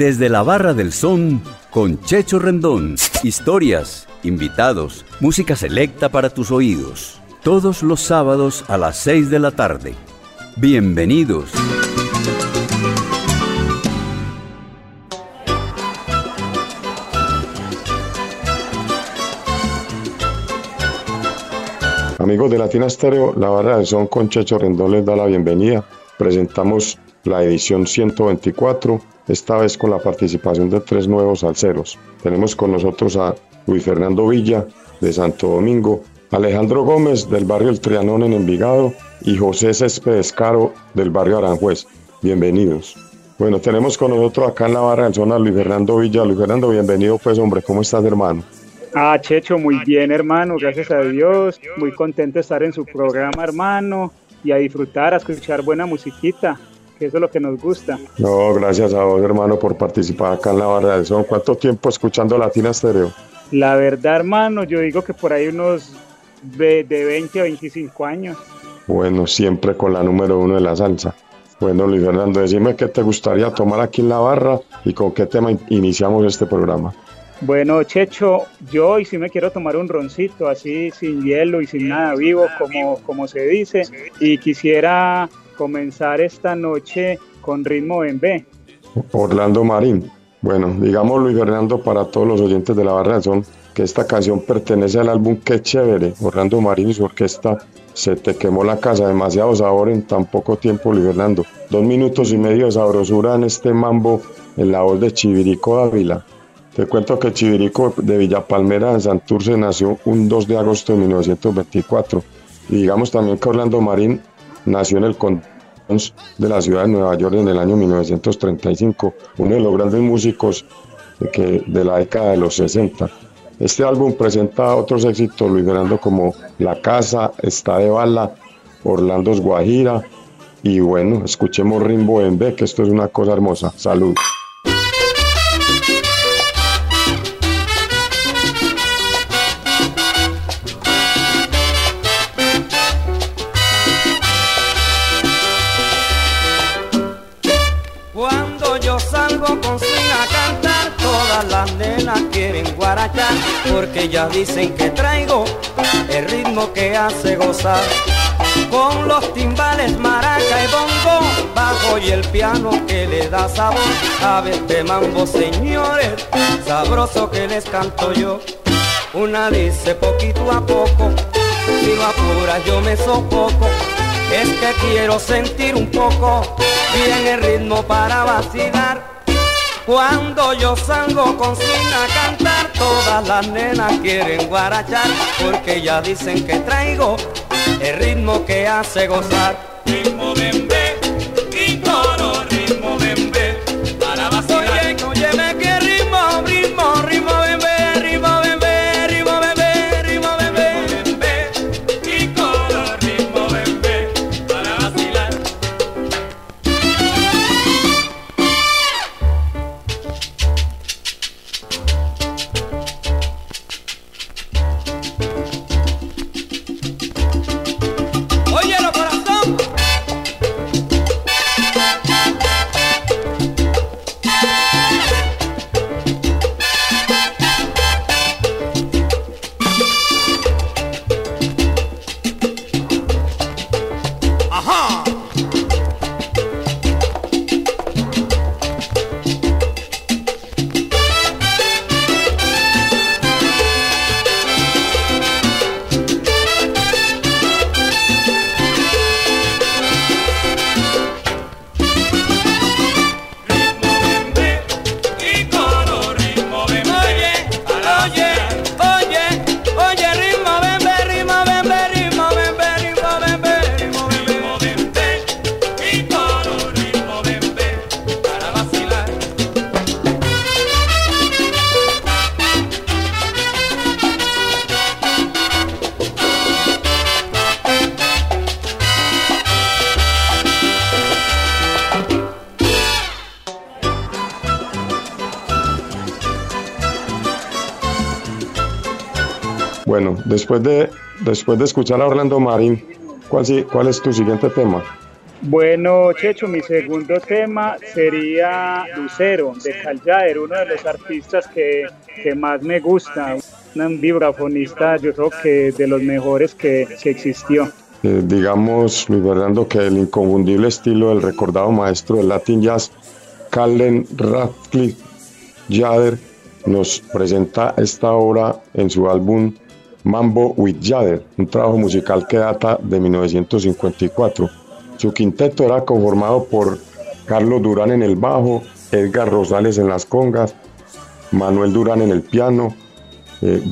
Desde la Barra del Son con Checho Rendón. Historias, invitados, música selecta para tus oídos. Todos los sábados a las 6 de la tarde. Bienvenidos. Amigos de Latina Estéreo, la barra del son con Checho Rendón les da la bienvenida. Presentamos la edición 124, esta vez con la participación de tres nuevos alceros. Tenemos con nosotros a Luis Fernando Villa de Santo Domingo, Alejandro Gómez del barrio El Trianón en Envigado y José Céspedes Caro del barrio Aranjuez. Bienvenidos. Bueno, tenemos con nosotros acá en la barra del zona Luis Fernando Villa. Luis Fernando, bienvenido pues hombre, ¿cómo estás hermano? Ah, Checho, muy bien, hermano, gracias a Dios. Muy contento de estar en su programa, hermano, y a disfrutar, a escuchar buena musiquita, que eso es lo que nos gusta. No, gracias a vos, hermano, por participar acá en la barra del son. ¿Cuánto tiempo escuchando Latina Stereo? La verdad, hermano, yo digo que por ahí unos de, de 20 a 25 años. Bueno, siempre con la número uno de la salsa. Bueno, Luis Fernando, decime qué te gustaría tomar aquí en la barra y con qué tema iniciamos este programa. Bueno, Checho, yo hoy sí me quiero tomar un roncito, así sin hielo y sin nada vivo, como, como se dice, y quisiera comenzar esta noche con ritmo en B. Orlando Marín. Bueno, digamos Luis Fernando para todos los oyentes de la barra del son que esta canción pertenece al álbum Qué chévere, Orlando Marín y su orquesta Se te quemó la casa, demasiado sabor en tan poco tiempo, Luis Fernando. Dos minutos y medio de sabrosura en este mambo en la voz de Chivirico Dávila. Te cuento que Chivirico de Villa Palmera en Santurce nació un 2 de agosto de 1924. Y digamos también que Orlando Marín nació en el condado de la ciudad de Nueva York en el año 1935, uno de los grandes músicos de la década de los 60. Este álbum presenta otros éxitos, Luis Fernando, como La Casa, Está de Bala, Orlando's Guajira, y bueno, escuchemos Rimbo en B, que esto es una cosa hermosa. Salud. Porque ya dicen que traigo el ritmo que hace gozar. Con los timbales, maraca y bongo, bajo y el piano que le da sabor a este mambo, señores, sabroso que les canto yo. Una dice poquito a poco, si lo apuras yo me sofoco, es que quiero sentir un poco bien el ritmo para vacilar. Cuando yo salgo con swing a cantar, todas las nenas quieren guarachar, porque ya dicen que traigo el ritmo que hace gozar. Después de, después de escuchar a Orlando Marín, ¿cuál, si- ¿cuál es tu siguiente tema? Bueno, Checho, mi segundo tema sería Lucero de Caljaer, uno de los artistas que, que más me gusta, un vibrafonista, yo creo que de los mejores que, que existió. Eh, digamos, Luis Fernando, que el inconfundible estilo del recordado maestro del Latin Jazz, Callen Radcliffe Jader, nos presenta esta obra en su álbum Mambo with Jader, un trabajo musical que data de 1954. Su quinteto era conformado por Carlos Durán en el bajo, Edgar Rosales en las congas, Manuel Durán en el piano, eh,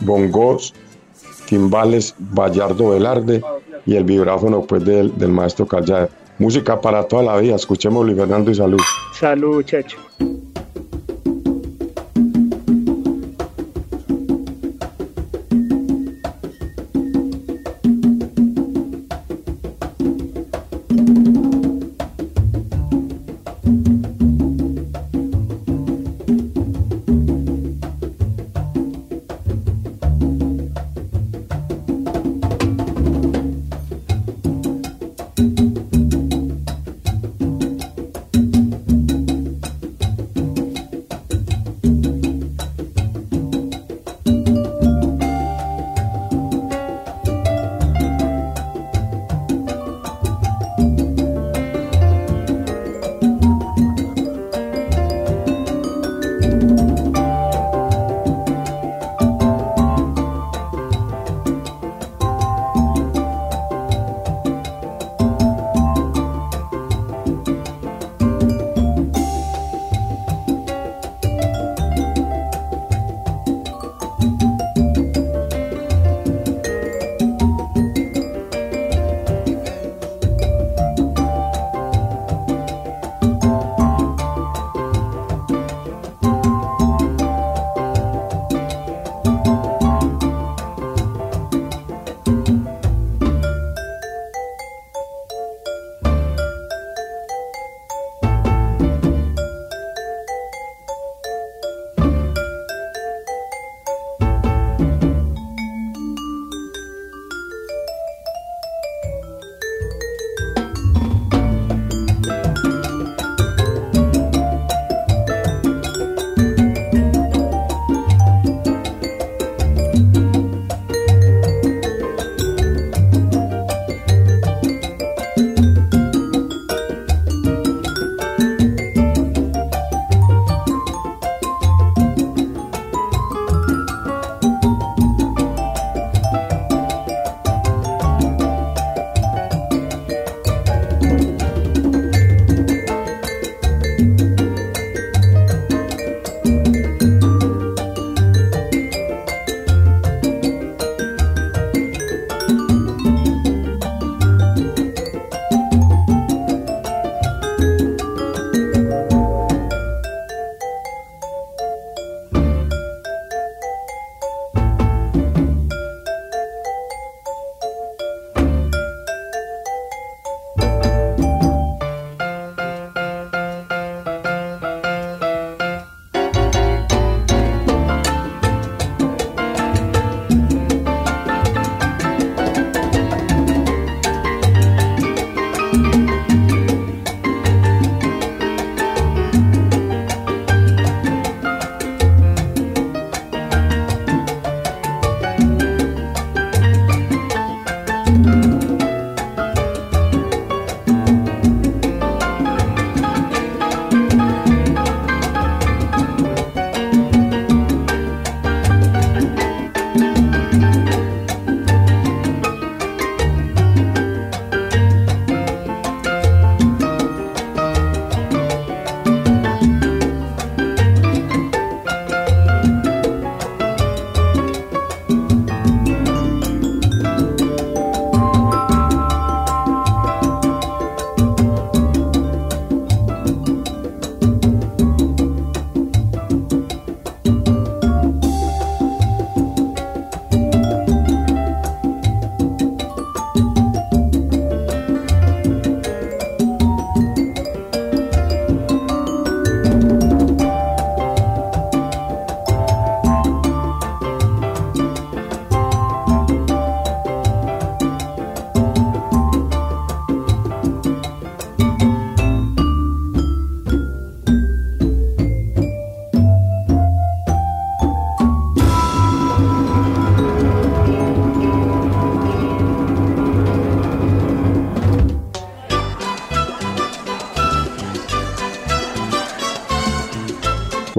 bongos, timbales, Bayardo Velarde y el vibráfono pues, del, maestro Callar. Música para toda la vida. Escuchemos Luis Fernando y salud. Salud, Checho.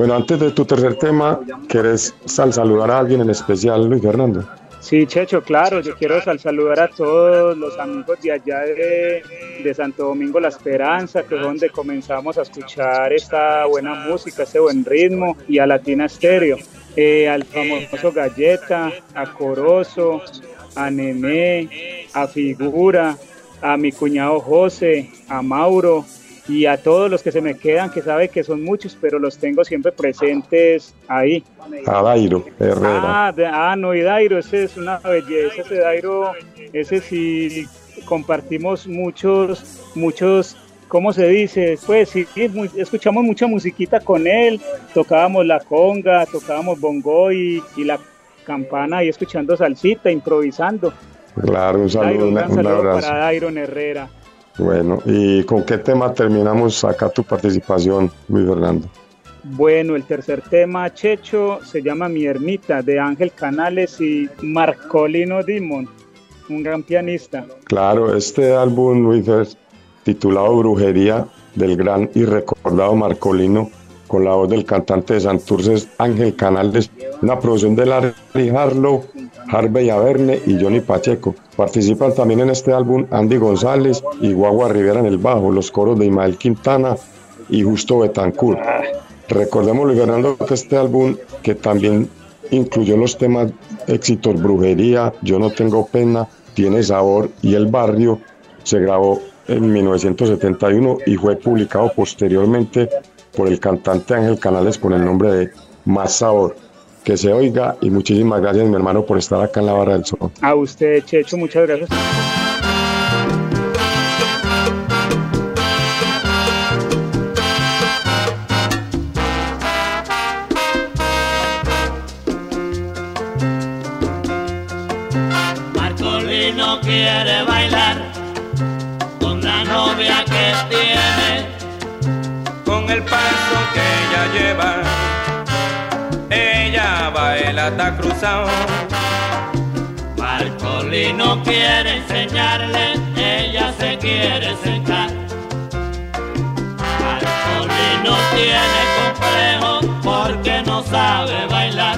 Bueno, antes de tu tercer tema, ¿quieres saludar a alguien en especial, Luis Fernando? Sí, Checho, claro, yo quiero saludar a todos los amigos de allá de, Santo Domingo La Esperanza, que es donde comenzamos a escuchar esta buena música, este buen ritmo, y a Latina Stereo, eh, al famoso Galleta, a Corozo, a Nené, a Figura, a mi cuñado José, a Mauro, y a todos los que se me quedan, que sabe que son muchos, pero los tengo siempre presentes ahí. A Dairo Herrera. Ah, ah, no, y Dairo, ese es una belleza, ese Dairo, ese sí compartimos muchos, muchos, ¿cómo se dice? Pues sí, escuchamos mucha musiquita con él, tocábamos la conga, tocábamos bongo y, la campana y escuchando salsita, improvisando. Claro, un saludo, un, abrazo. para Dairo Herrera. Bueno, ¿y con qué tema terminamos acá tu participación, Luis Fernando? Bueno, el tercer tema, Checho, se llama Mi Ermita, de Ángel Canales y Marcolino Dimon, un gran pianista. Claro, este álbum, Luis, titulado Brujería, del gran y recordado Marcolino, con la voz del cantante de Santurces, Ángel Canales, una producción de Larry Harlow, Harvey Averne y Johnny Pacheco. Participan también en este álbum Andy González y Guagua Rivera en el bajo, los coros de Imael Quintana y Justo Betancourt. Recordemos, Luis Fernando, que este álbum, que también incluyó los temas éxitos Brujería, Yo no tengo pena, Tiene sabor y El barrio, se grabó en 1971 y fue publicado posteriormente por el cantante Ángel Canales con el nombre de Más Sabor. Que se oiga y muchísimas gracias mi hermano por estar acá en la barra del sol. A usted, Checho, muchas gracias. Marcolino quiere bailar con la novia que tiene el paso que ella lleva. Hasta cruzado. Marcolino quiere enseñarle, ella se quiere sentar. Marcolino tiene complejo porque no sabe bailar.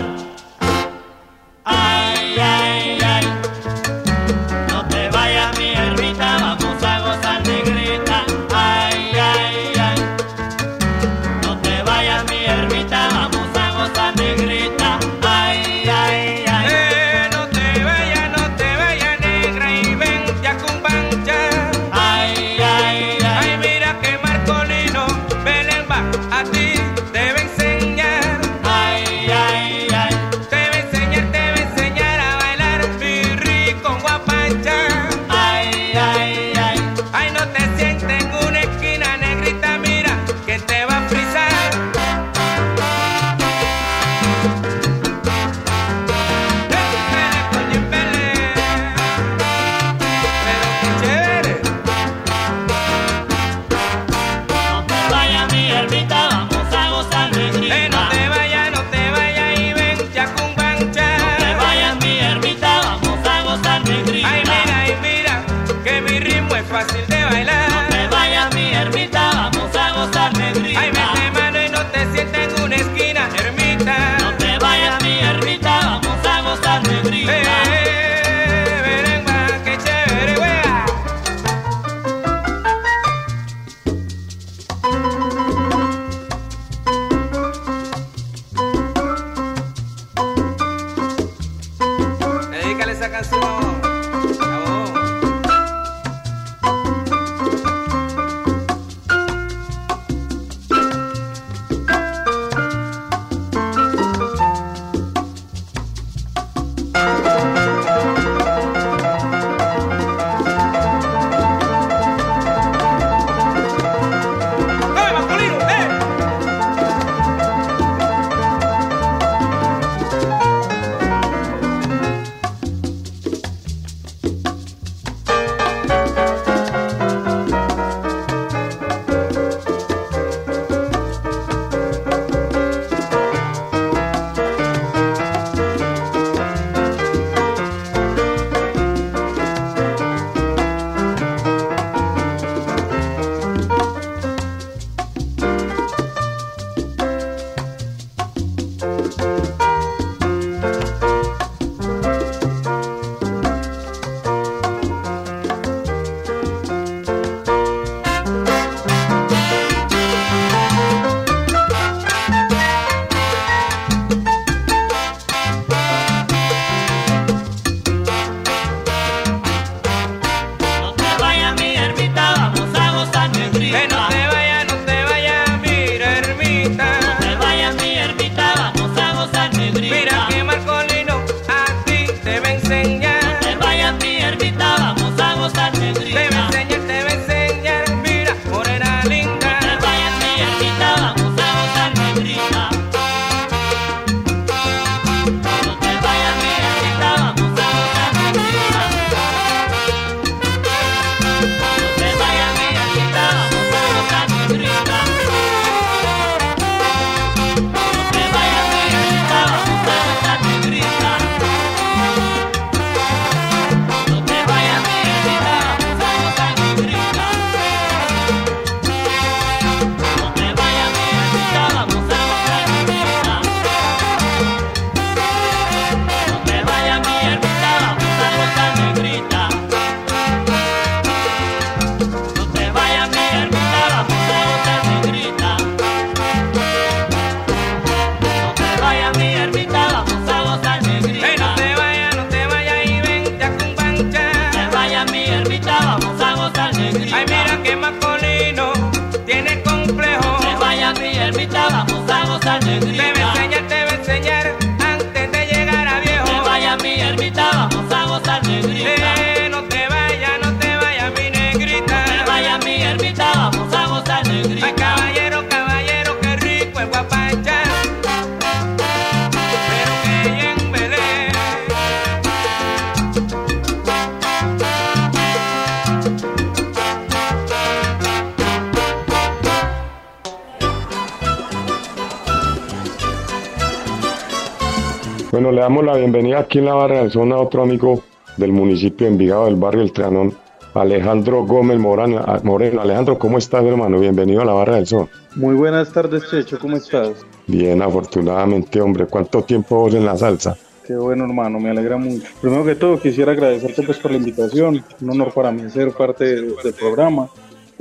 Damos la bienvenida aquí en la barra del zona a otro amigo del municipio de Envigado del barrio El Trianón, Alejandro Gómez Morano. Moreno. Alejandro, ¿cómo estás, hermano? Bienvenido a la barra del sol. Muy buenas tardes, Checho, ¿cómo estás? Bien, afortunadamente, hombre. ¿Cuánto tiempo vos en la salsa? Qué bueno, hermano, me alegra mucho. Primero que todo, quisiera agradecerte pues, por la invitación. Un honor para mí ser parte del programa.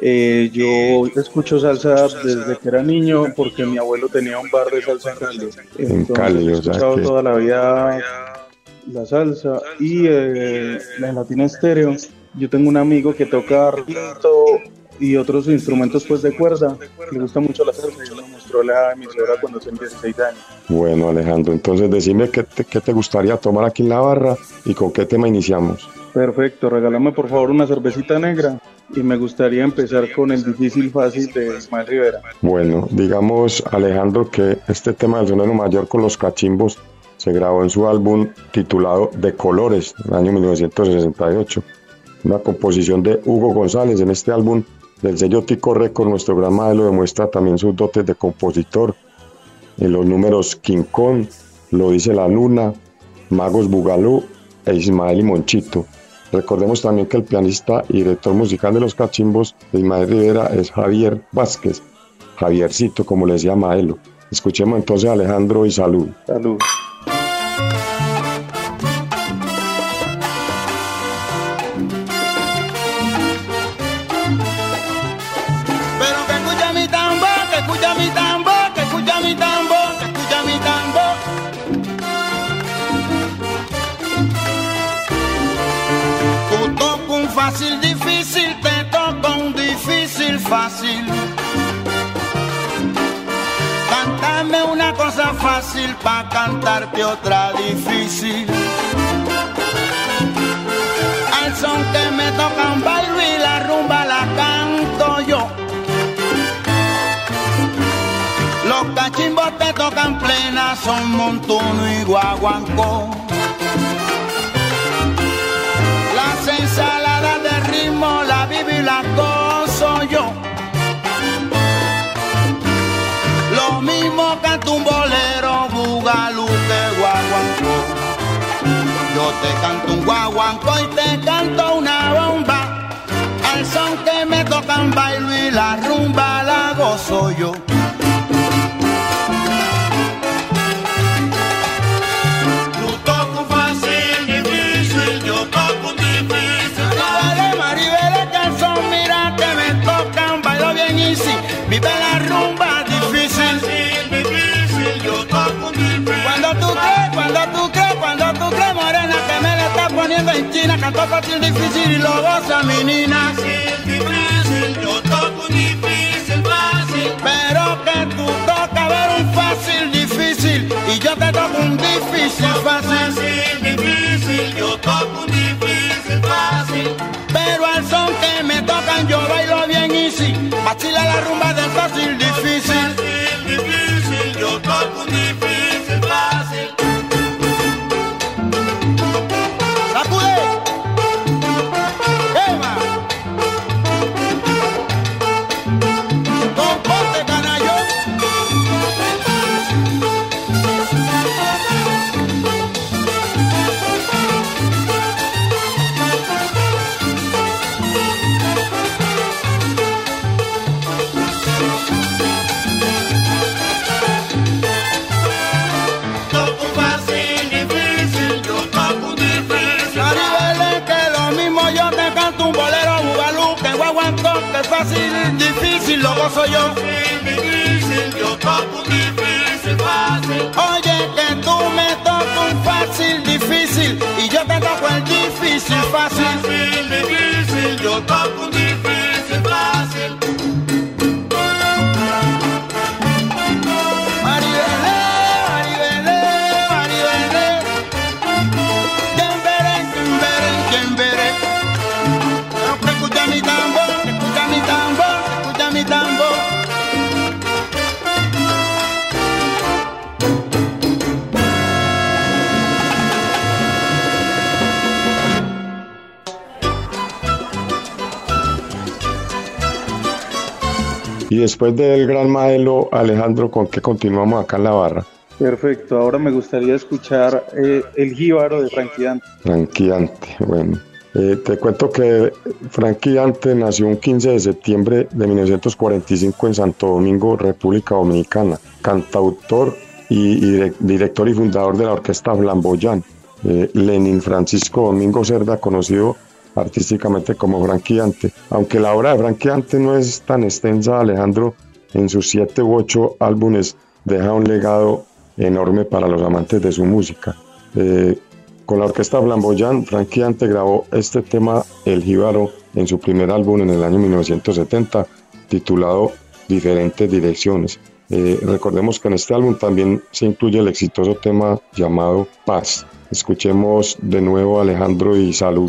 Eh, yo escucho salsa desde que era niño porque mi abuelo tenía un bar de salsa en Cali. en Cali, he escuchado toda la vida la salsa y eh, la Latina Estéreo. Yo tengo un amigo que toca rito y otros instrumentos pues de cuerda. Le gusta mucho la salsa y me mostró la emisora cuando tenía 16 años. Bueno, Alejandro, entonces decime qué te, qué te gustaría tomar aquí en la barra y con qué tema iniciamos. Perfecto, regálame por favor una cervecita negra y me gustaría empezar con el difícil fácil de Ismael Rivera. Bueno, digamos Alejandro que este tema del sonero mayor con los cachimbos se grabó en su álbum titulado De Colores, en el año 1968. Una composición de Hugo González. En este álbum del sello Tico Record, nuestro gran modelo demuestra también sus dotes de compositor. En los números King Lo dice la Luna, Magos Bugalú e Ismael y Monchito. Recordemos también que el pianista y director musical de los cachimbos de Ismael Rivera es Javier Vázquez, Javiercito, como le decía Maelo. Escuchemos entonces a Alejandro y salud. Salud. Difícil, te toco un difícil fácil. Cántame una cosa fácil pa' cantarte otra difícil. Al son que me toca un baile y la rumba la canto yo. Los cachimbos te tocan plena, son montuno y guaguancó. Ritmo la vivo y la gozo yo. Lo mismo canta un bolero, bugalú que guaguancó. Yo te canto un guaguancó y te canto una bomba. Al son que me tocan bailo y la rumba la gozo yo. Vive la rumba difícil. difícil, yo toco difícil. Cuando tú crees, cuando tú crees, cuando tú crees, morena, que me la estás poniendo en China, canto fácil, difícil y lo goza mi nina. difícil, yo toco difícil, fácil. Pero que tú tocas ver un fácil, difícil, y yo te toco un difícil, fácil. difícil, yo toco un difícil, fácil. Pero al son que me tocan yo easy, Bachila la rumba del fácil, difícil. difícil, yo toco un difícil, después del gran maelo Alejandro, ¿con qué continuamos acá en la barra? Perfecto, ahora me gustaría escuchar eh, El Jíbaro de Frankie Dante. Frankie Dante, bueno. Eh, te cuento que Frankie Dante nació un 15 de septiembre de 1945 en Santo Domingo, República Dominicana. Cantautor y, y director y fundador de la orquesta Flamboyán. Eh, Lenin Francisco Domingo Cerda, conocido artísticamente como Frankie Dante. Aunque la obra de Frankie Dante no es tan extensa, Alejandro en sus siete u ocho álbumes deja un legado enorme para los amantes de su música. Eh, con la orquesta Flamboyán, Frankie Ante grabó este tema El Jíbaro en su primer álbum en el año 1970, titulado Diferentes Direcciones. Eh, recordemos que en este álbum también se incluye el exitoso tema llamado Paz. Escuchemos de nuevo a Alejandro y Salud.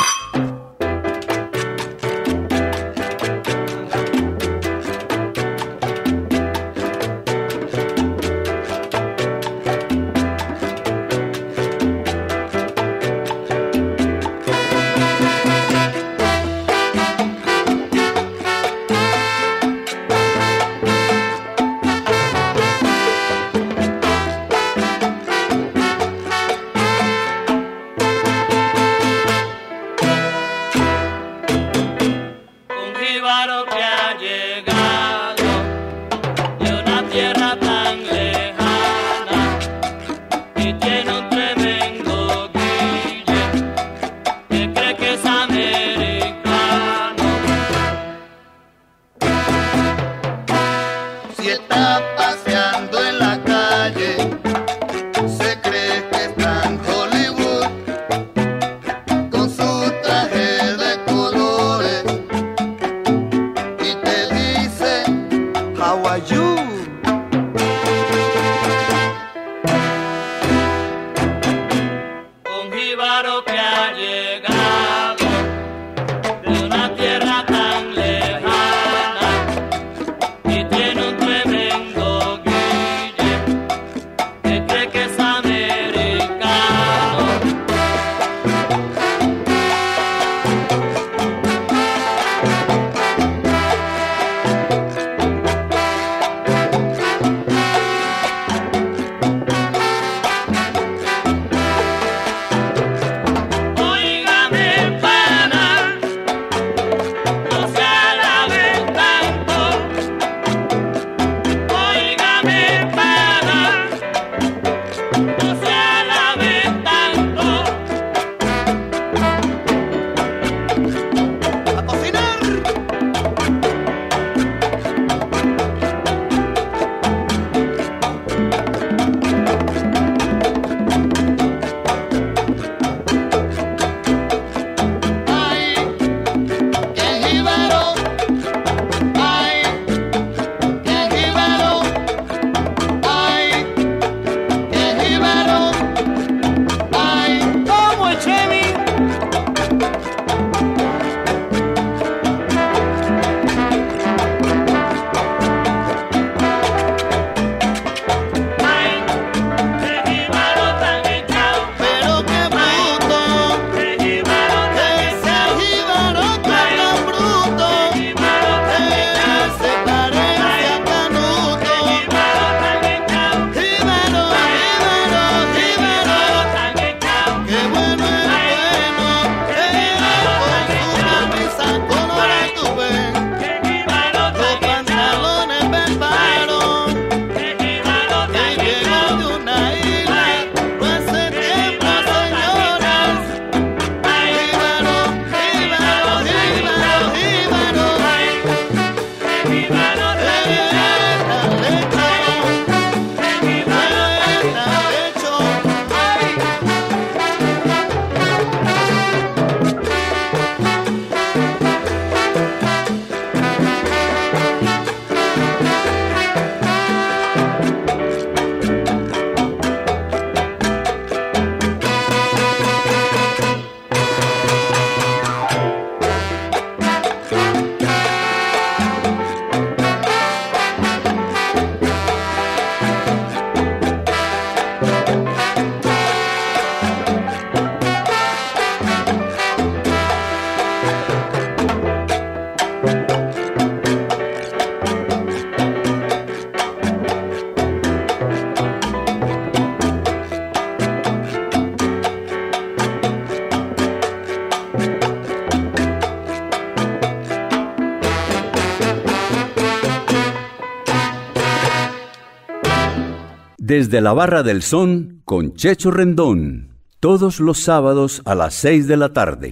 Desde la Barra del Son con Checho Rendón. Todos los sábados a las 6 de la tarde.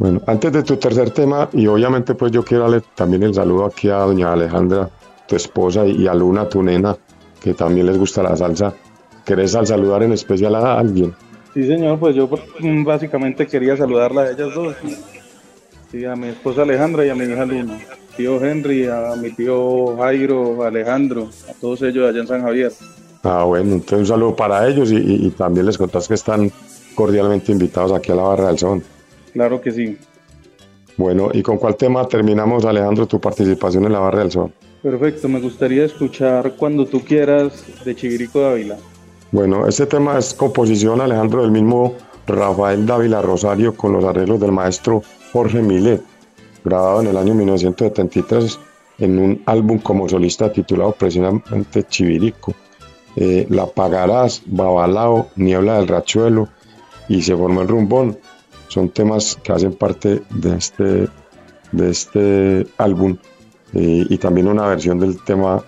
Bueno, antes de tu tercer tema, y obviamente pues yo quiero darle también el saludo aquí a doña Alejandra, tu esposa, y a Luna, tu nena, que también les gusta la salsa. ¿Querés al saludar en especial a alguien? Sí, señor, pues yo mm, básicamente quería saludarla a ellas dos. Sí, a mi esposa Alejandra y a mi hija Luna. Tío Henry, a mi tío Jairo, Alejandro, a todos ellos allá en San Javier. Ah, bueno, entonces un saludo para ellos y, y- y también les contás que están cordialmente invitados aquí a la Barra del Son. Claro que sí. Bueno, ¿y con cuál tema terminamos, Alejandro, tu participación en la Barra del Son? Perfecto, me gustaría escuchar Cuando tú quieras de Chivirico Dávila. Bueno, este tema es composición, Alejandro, del mismo Rafael Dávila Rosario con los arreglos del maestro Jorge Milet, grabado en el año 1973 en un álbum como solista titulado precisamente Chivirico. Eh, la Pagarás, Babalao, Niebla del Rachuelo y Se formó el rumbón. Son temas que hacen parte de este, de este álbum eh, y también una versión del tema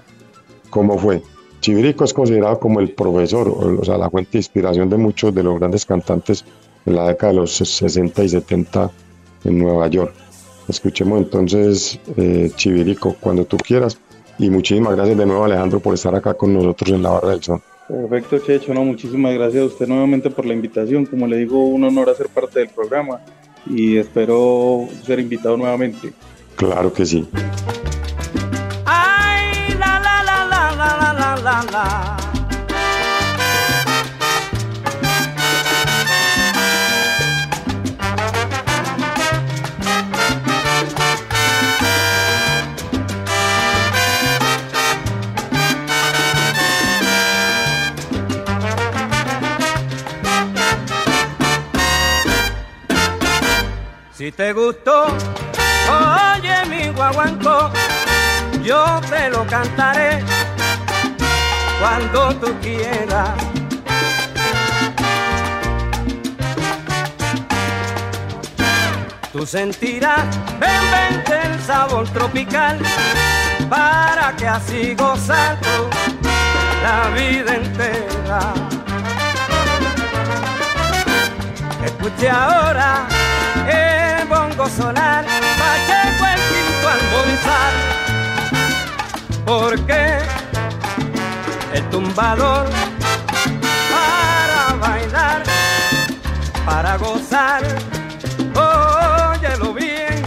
¿Cómo fue? Chivirico es considerado como el profesor, o sea, la fuente de inspiración de muchos de los grandes cantantes en la década de los 60 y 70 en Nueva York. Escuchemos entonces eh, Chivirico cuando tú quieras. Y muchísimas gracias de nuevo Alejandro por estar acá con nosotros en la barra del son. Perfecto, Checho, no, muchísimas gracias a usted nuevamente por la invitación. Como le digo, un honor hacer parte del programa y espero ser invitado nuevamente. Claro que sí. Ay, la la la Si te gustó, oye mi guaguancó, yo te lo cantaré cuando tú quieras. Tú sentirás, ven, vente el sabor tropical, para que así gozando la vida entera. Escuche ahora el bongo sonar, Pacheco el quinto almorzar, porque el tumbador para bailar, para gozar, óyelo bien,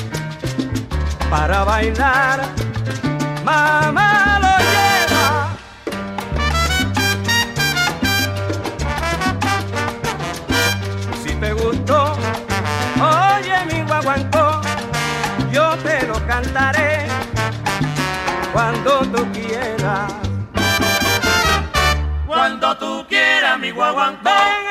para bailar, mamá cantaré cuando tú quieras. Cuando tú quieras, mi guaguancó.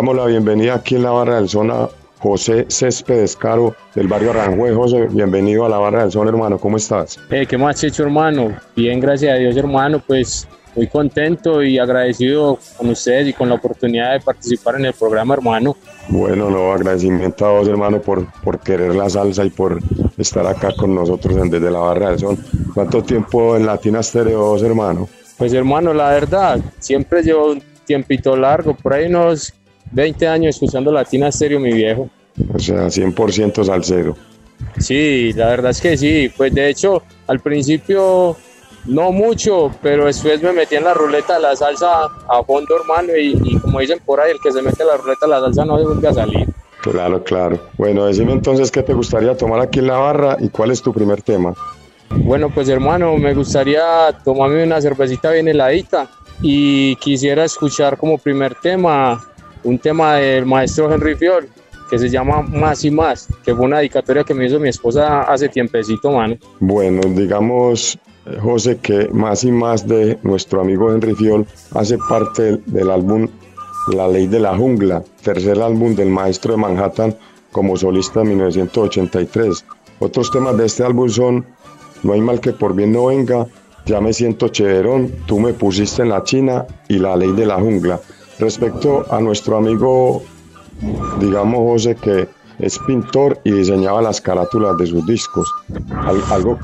Damos la bienvenida aquí en la barra del zona José Céspedes Caro del barrio Aranjuez. José, bienvenido a la barra del son, hermano. ¿Cómo estás? Eh, ¿Qué más hecho, hermano? Bien, gracias a Dios, hermano. Pues muy contento y agradecido con ustedes y con la oportunidad de participar en el programa, hermano. Bueno, no, agradecimiento a vos, hermano, por, por querer la salsa y por estar acá con nosotros desde la barra del son. ¿Cuánto tiempo en Latina Stereo vos, hermano? Pues, hermano, la verdad, siempre llevo un tiempito largo, por ahí unos 20 años escuchando Latina Stereo, mi viejo. O sea, 100% salsero. Sí, la verdad es que sí. Pues de hecho, al principio no mucho, pero después me metí en la ruleta de la salsa a fondo, hermano. Y, como dicen por ahí, el que se mete en la ruleta de la salsa no se vuelve a salir. Claro, claro. Bueno, decime entonces qué te gustaría tomar aquí en la barra y cuál es tu primer tema. Bueno, pues hermano, me gustaría tomarme una cervecita bien heladita y quisiera escuchar como primer tema un tema del maestro Henry Fior que se llama Más y Más, que fue una dedicatoria que me hizo mi esposa hace tiempecito, mano. Bueno, digamos, José, que Más y Más de nuestro amigo Henry Fiol hace parte del álbum La Ley de la Jungla, tercer álbum del maestro de Manhattan como solista en 1983. Otros temas de este álbum son No hay mal que por bien no venga, Ya me siento chéverón, Tú me pusiste en la China y La Ley de la Jungla. Respecto a nuestro amigo, digamos José, que es pintor y diseñaba las carátulas de sus discos, algo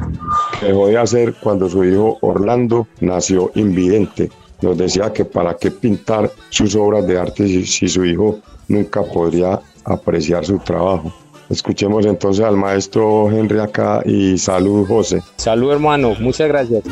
que dejó de hacer cuando su hijo Orlando nació invidente. Nos decía que para qué pintar sus obras de arte si, su hijo nunca podría apreciar su trabajo. Escuchemos entonces al maestro Henry acá y salud José. Salud hermano, muchas gracias.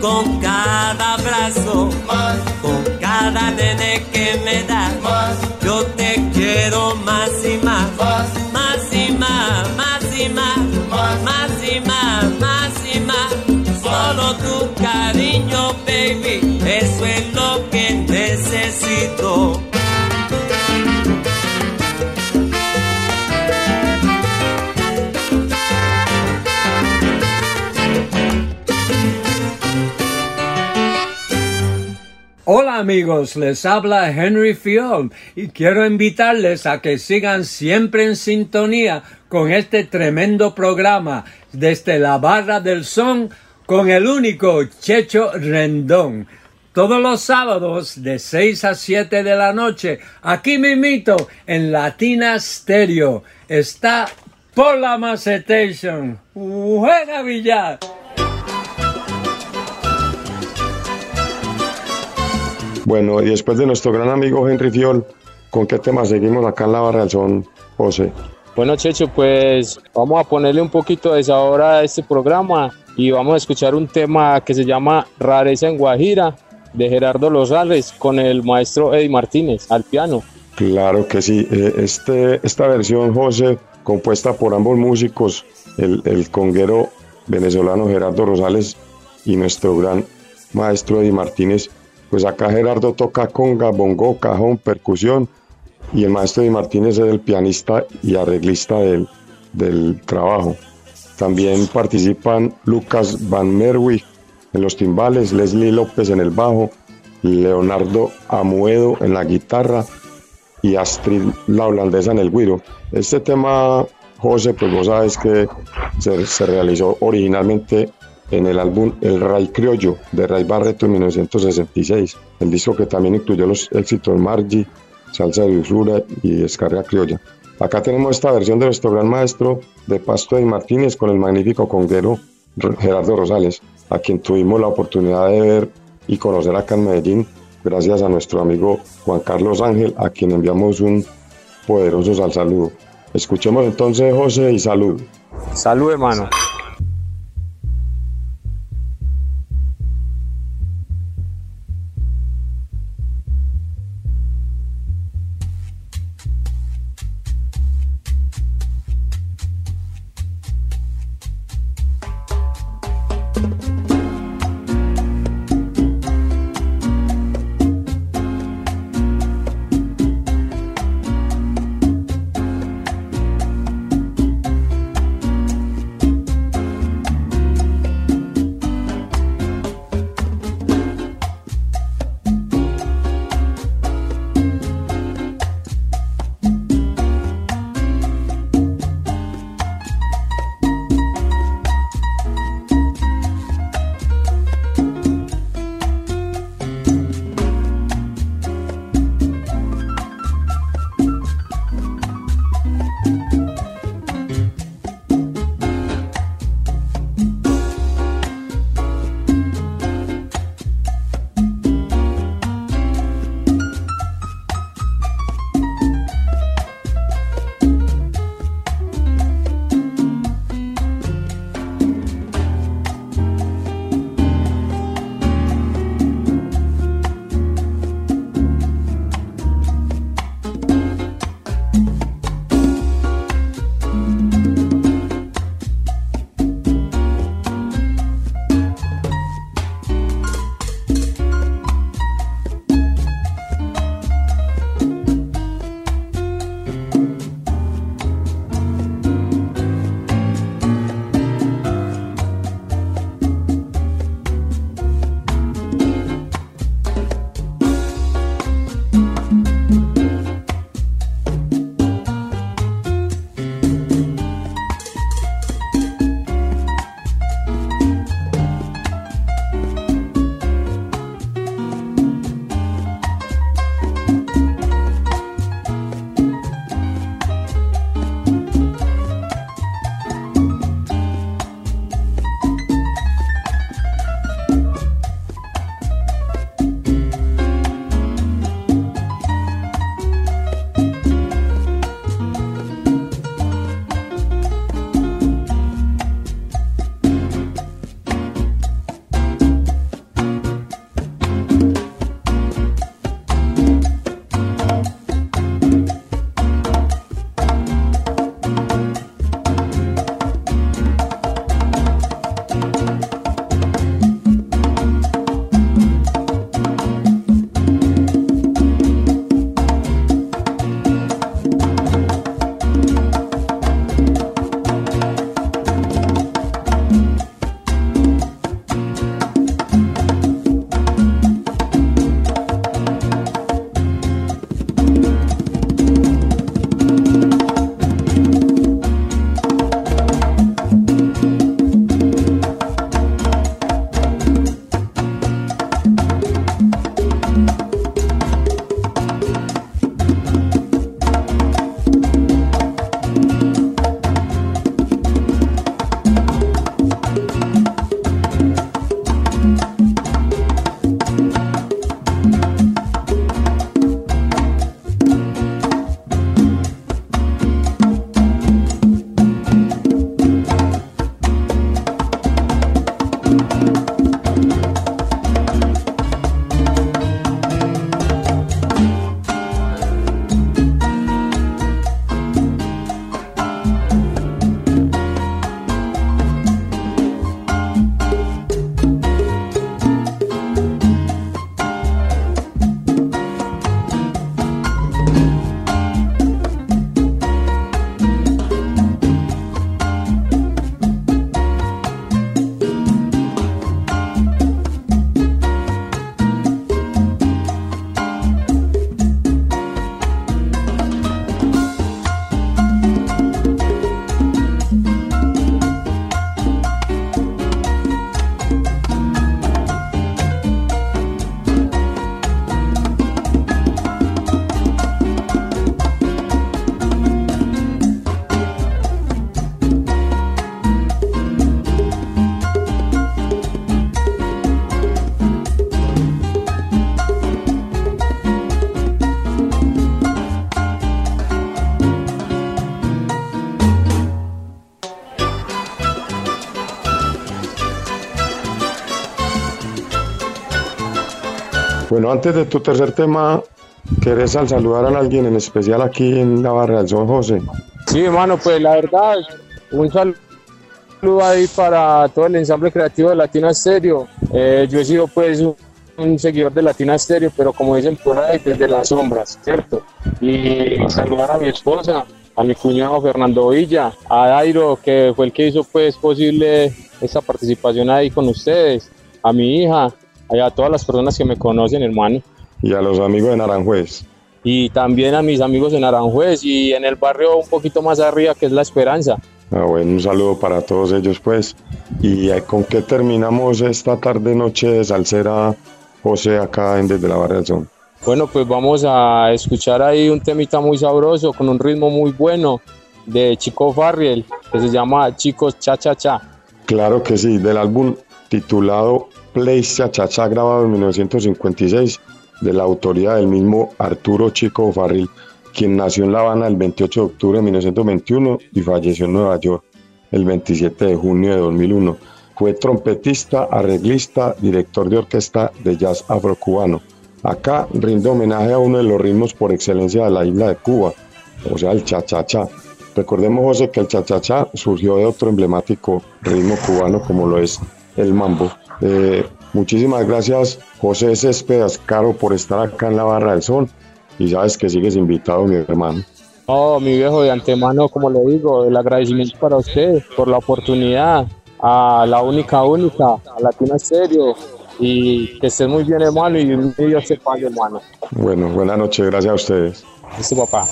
Con cada abrazo, más, con cada nene que me das, más, yo te quiero más y más. más, Más y más, más y más, más y más, más y más. Solo tu cariño, baby, eso es lo que necesito. Amigos, les habla Henry Fiol y quiero invitarles a que sigan siempre en sintonía con este tremendo programa desde la barra del son con el único Checho Rendón. Todos los sábados de 6 a 7 de la noche, aquí mismito en Latina Stereo, está por la Macetation. Juega billar. Bueno, y después de nuestro gran amigo Henry Fiol, ¿con qué tema seguimos acá en la barra del son, José? Bueno, Checho, pues vamos a ponerle un poquito de sabor a este programa y vamos a escuchar un tema que se llama Rareza en Guajira de Gerardo Lozales con el maestro Eddie Martínez al piano. Claro que sí. Eh, Este, esta versión, José, compuesta por ambos músicos, el, el conguero venezolano Gerardo Rosales y nuestro gran maestro Eddie Martínez. Pues acá Gerardo toca conga, bongo, cajón, percusión y el maestro Eddie Martínez es el pianista y arreglista del, del trabajo. También participan Lucas Van Merwig en los timbales, Leslie López en el bajo, Leonardo Amuedo en la guitarra y Astrid la holandesa en el guiro. Este tema, José, pues vos sabes que se, se realizó originalmente en el álbum El Ray Criollo de Ray Barreto en 1966, el disco que también incluyó los éxitos Margie, Salsa de Usura y Descarga Criolla. Acá tenemos esta versión de nuestro gran maestro de Pasto y Martínez con el magnífico conguero Gerardo Rosales, a quien tuvimos la oportunidad de ver y conocer acá en Medellín, gracias a nuestro amigo Juan Carlos Ángel, a quien enviamos un poderoso sal saludo. Escuchemos entonces, José, y salud. Salud, hermano. Antes de tu tercer tema, ¿querés al saludar a alguien en especial aquí en la barra del Son José? Sí, hermano, pues la verdad, un saludo ahí para todo el ensamble creativo de Latina Stereo. Eh, yo he sido pues un, seguidor de Latina Stereo, pero como dicen por ahí, desde las sombras, ¿cierto? Y saludar a mi esposa, a mi cuñado Fernando Villa, a Dairo, que fue el que hizo pues posible esta participación ahí con ustedes, a mi hija, a todas las personas que me conocen, hermano. Y a los amigos de Naranjuez. Y también a mis amigos en Aranjuez y en el barrio un poquito más arriba, que es La Esperanza. Ah, bueno, un saludo para todos ellos, pues. ¿Y eh, con qué terminamos esta tarde-noche de Salsera, José, acá en Desde la Barra del Sol? Bueno, pues vamos a escuchar ahí un temita muy sabroso, con un ritmo muy bueno, de Chico Farriel, que se llama Chicos Cha Cha Cha. Claro que sí, del álbum titulado Place Cha Cha Cha, grabado en 1956, de la autoría del mismo Arturo Chico Farril, quien nació en La Habana el 28 de octubre de 1921 y falleció en Nueva York el 27 de junio de 2001. Fue trompetista, arreglista, director de orquesta de jazz afrocubano. Acá rinde homenaje a uno de los ritmos por excelencia de la isla de Cuba, o sea, el cha-cha-cha. Recordemos, José, que el cha-cha-cha surgió de otro emblemático ritmo cubano como lo es el mambo. Eh, muchísimas gracias, José Céspedas Caro, por estar acá en la Barra del Sol. Y sabes que sigues invitado, mi hermano. Oh, mi viejo, de antemano, como le digo, el agradecimiento para usted por la oportunidad, a la única, única, a Latina Serio, y que estés muy bien, hermano, y un Dios se pague, hermano. Bueno, buenas noches, gracias a ustedes. Listo, papá.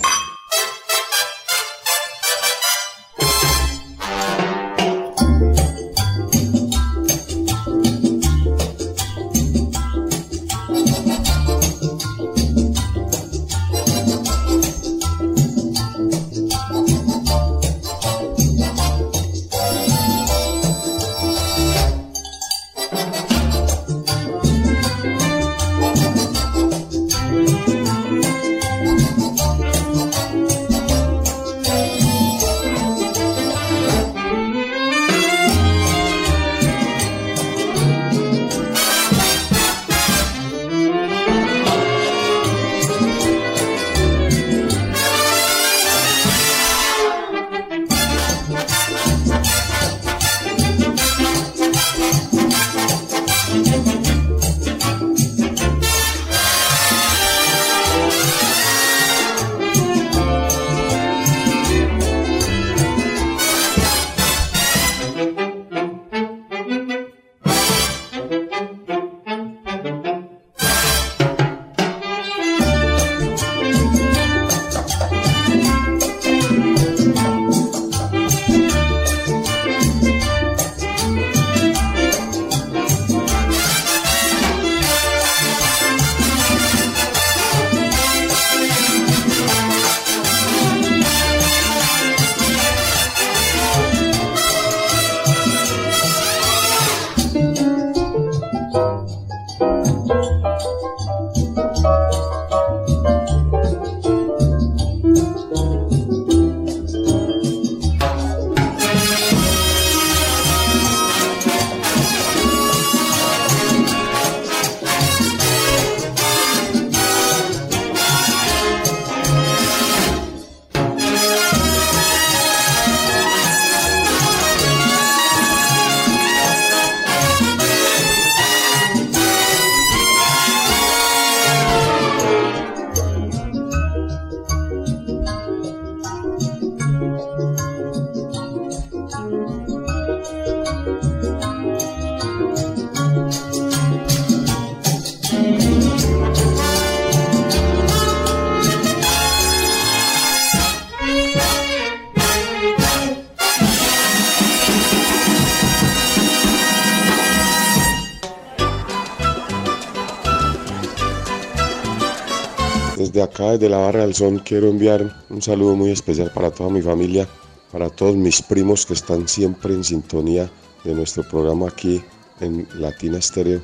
Desde la Barra del Sol, quiero enviar un saludo muy especial para toda mi familia, para todos mis primos que están siempre en sintonía de nuestro programa aquí en Latina Stereo,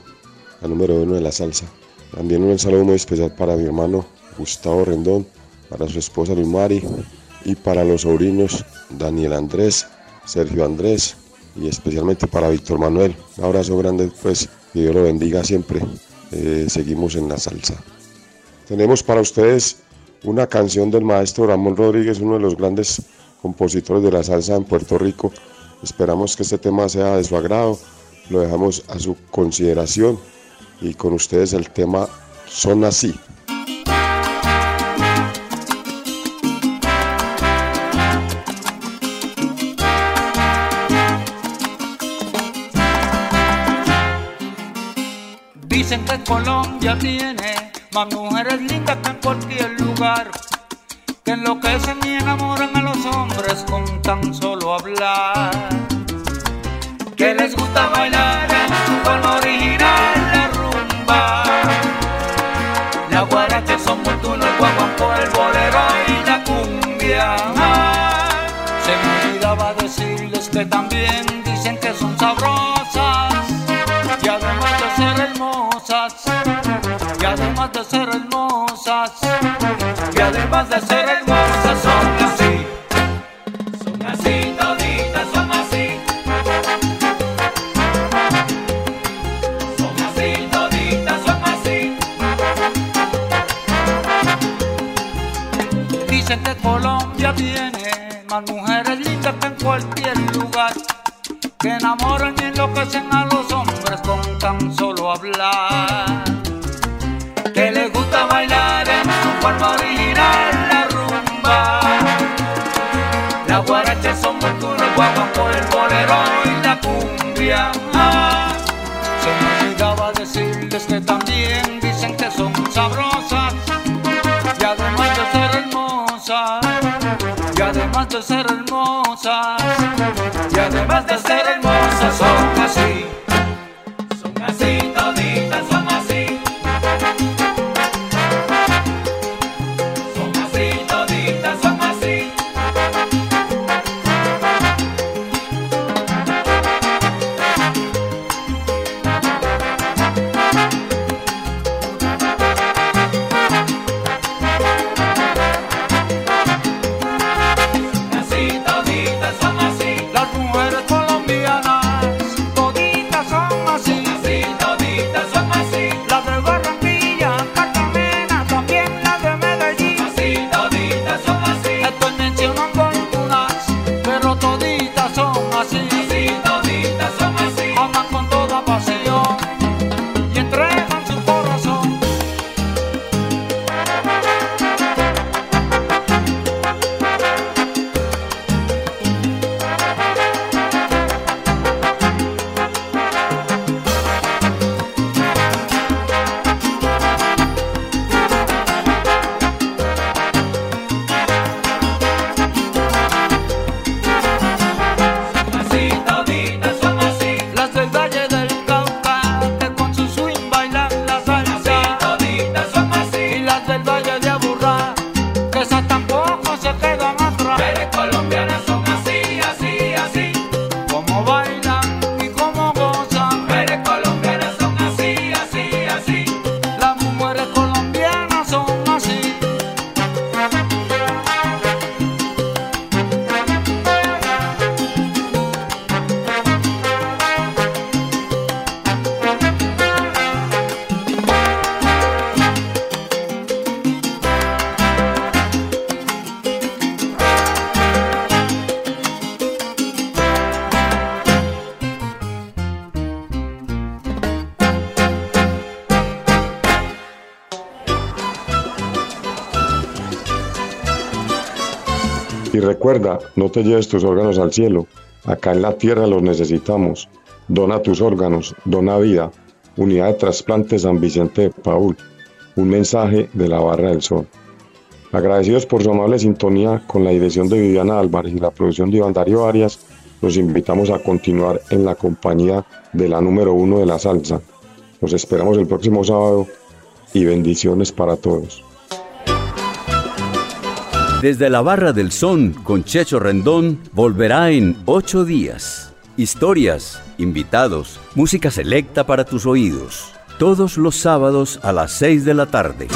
la número uno de la salsa. También un saludo muy especial para mi hermano Gustavo Rendón, para su esposa Lumari y para los sobrinos Daniel Andrés, Sergio Andrés y especialmente para Víctor Manuel. Un abrazo grande, pues, que Dios lo bendiga siempre. eh, seguimos en la salsa. Tenemos para ustedes una canción del maestro Ramón Rodríguez, uno de los grandes compositores de la salsa en Puerto Rico. Esperamos que este tema sea de su agrado, lo dejamos a su consideración y con ustedes el tema Son así. Dicen que Colombia tiene más mujeres lindas que en cualquier lugar, que enloquecen y enamoran a los hombres con tan solo hablar. Que les gusta bailar en su forma original la rumba. La guaracha son fortuna, el guaguancó, el bolero y la cumbia. Se me olvidaba decirles que también dicen que son sabrosas además de ser hermosas, y además de ser hermosas son así. Son así toditas, son así. Son así toditas, son así. Dicen que Colombia tiene más mujeres lindas que en cualquier lugar que enamoran y enloquecen a los hombres con tan solo hablar. Forma original la rumba. La guaracha son fortuna, el guaguancó, el bolero y la cumbia. Ah, se me olvidaba decirles que también dicen que son sabrosas y además de ser hermosas, y además de ser hermosas, y además de ser hermosas te lleves tus órganos al cielo. Acá en la tierra los necesitamos. Dona tus órganos, dona vida. Unidad de trasplante San Vicente de Paul. Un mensaje de la Barra del Sol. Agradecidos por su amable sintonía con la dirección de Viviana Álvarez y la producción de Iván Darío Arias, los invitamos a continuar en la compañía de la número uno de la salsa. Los esperamos el próximo sábado y bendiciones para todos. Desde la Barra del Son con Checho Rendón volverá en ocho días. Historias, invitados, música selecta para tus oídos. Todos los sábados a las seis de la tarde.